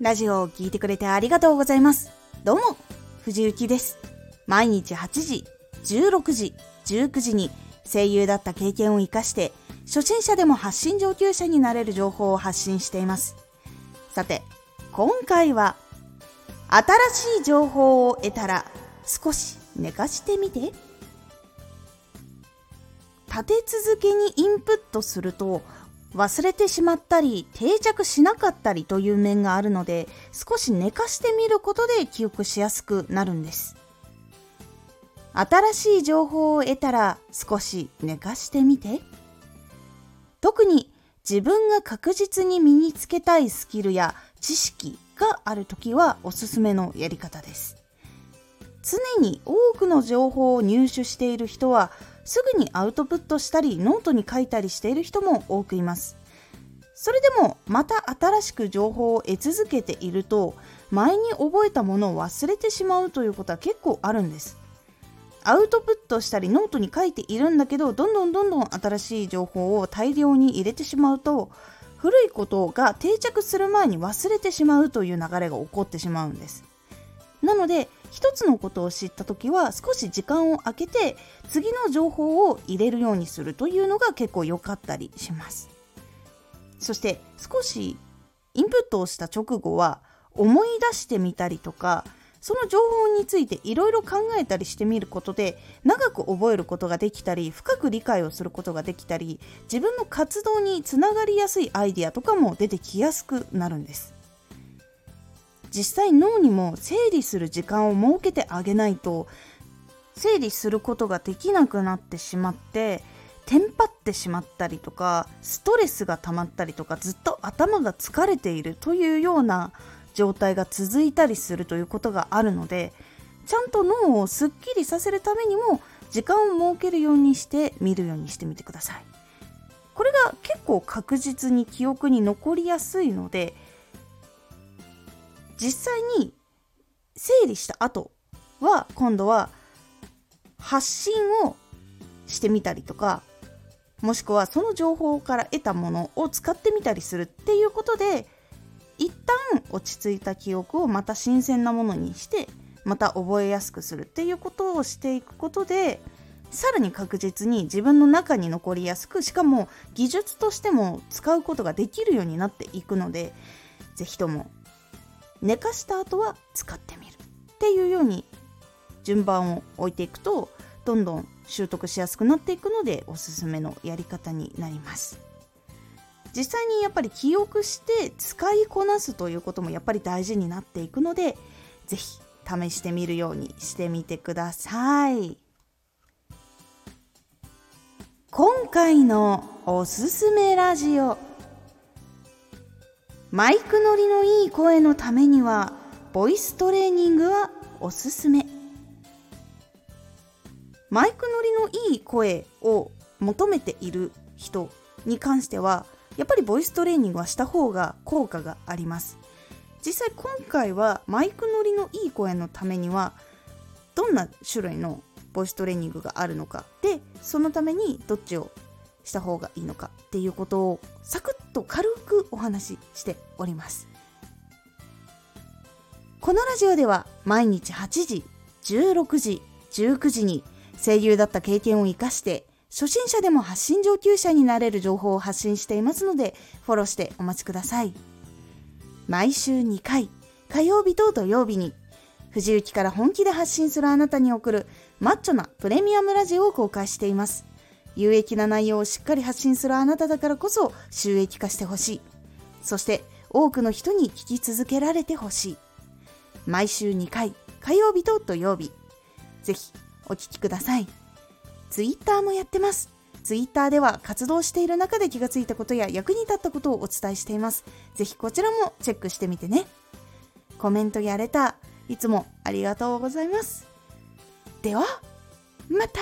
ラジオを聴いてくれてありがとうございます。どうも、藤幸です。毎日8時、16時、19時に声優だった経験を活かして、初心者でも発信上級者になれる情報を発信しています。さて、今回は、新しい情報を得たら少し寝かしてみて。立て続けにインプットすると忘れてしまったり定着しなかったりという面があるので少し寝かしてみることで記憶しやすくなるんです。新しい情報を得たら少し寝かしてみて。特に自分が確実に身につけたいスキルや知識がある時はおすすめのやり方です。常に多くの情報を入手している人はすぐにアウトプットしたりノートに書いたりしている人も多くいます。それでもまた新しく情報を得続けていると前に覚えたものを忘れてしまうということは結構あるんです。アウトプットしたりノートに書いているんだけどどんどんどんどん新しい情報を大量に入れてしまうと古いことが定着する前に忘れてしまうという流れが起こってしまうんです。なので一つのことを知った時は少し時間を空けて次の情報を入れるようにするというのが結構良かったりします。そして少しインプットをした直後は思い出してみたりとかその情報についていろいろ考えたりしてみることで長く覚えることができたり深く理解をすることができたり自分の活動につながりやすいアイディアとかも出てきやすくなるんです。実際脳にも整理する時間を設けてあげないと整理することができなくなってしまってテンパってしまったりとかストレスが溜まったりとかずっと頭が疲れているというような状態が続いたりするということがあるのでちゃんと脳をすっきりさせるためにも時間を設けるようにして見るようにしてみてください。これが結構確実に記憶に残りやすいので実際に整理した後は今度は発信をしてみたりとかもしくはその情報から得たものを使ってみたりするっていうことで一旦落ち着いた記憶をまた新鮮なものにしてまた覚えやすくするっていうことをしていくことでさらに確実に自分の中に残りやすくしかも技術としても使うことができるようになっていくので是非とも寝かした後は使ってみるっていうように順番を置いていくとどんどん習得しやすくなっていくのでおすすめのやり方になります。実際にやっぱり記憶して使いこなすということもやっぱり大事になっていくので是非試してみるようにしてみてください。今回のおすすめラジオ。マイク乗りのいい声のためにはボイストレーニングはおすすめ。マイク乗りのいい声を求めている人に関してはやっぱりボイストレーニングはした方が効果があります。実際今回はマイク乗りのいい声のためにはどんな種類のボイストレーニングがあるのかでそのためにどっちをした方がいいのかっていうことをサクッと軽くお話ししております。このラジオでは毎日8時16時19時に声優だった経験を生かして初心者でも発信上級者になれる情報を発信していますのでフォローしてお待ちください。毎週2回火曜日と土曜日に藤雪から本気で発信するあなたに送るマッチョなプレミアムラジオを公開しています。有益な内容をしっかり発信するあなただからこそ収益化してほしい。そして多くの人に聞き続けられてほしい。毎週2回、火曜日と土曜日。ぜひお聴きください。ツイッターもやってます。ツイッターでは活動している中で気がついたことや役に立ったことをお伝えしています。ぜひこちらもチェックしてみてね。コメントやレター、いつもありがとうございます。では、また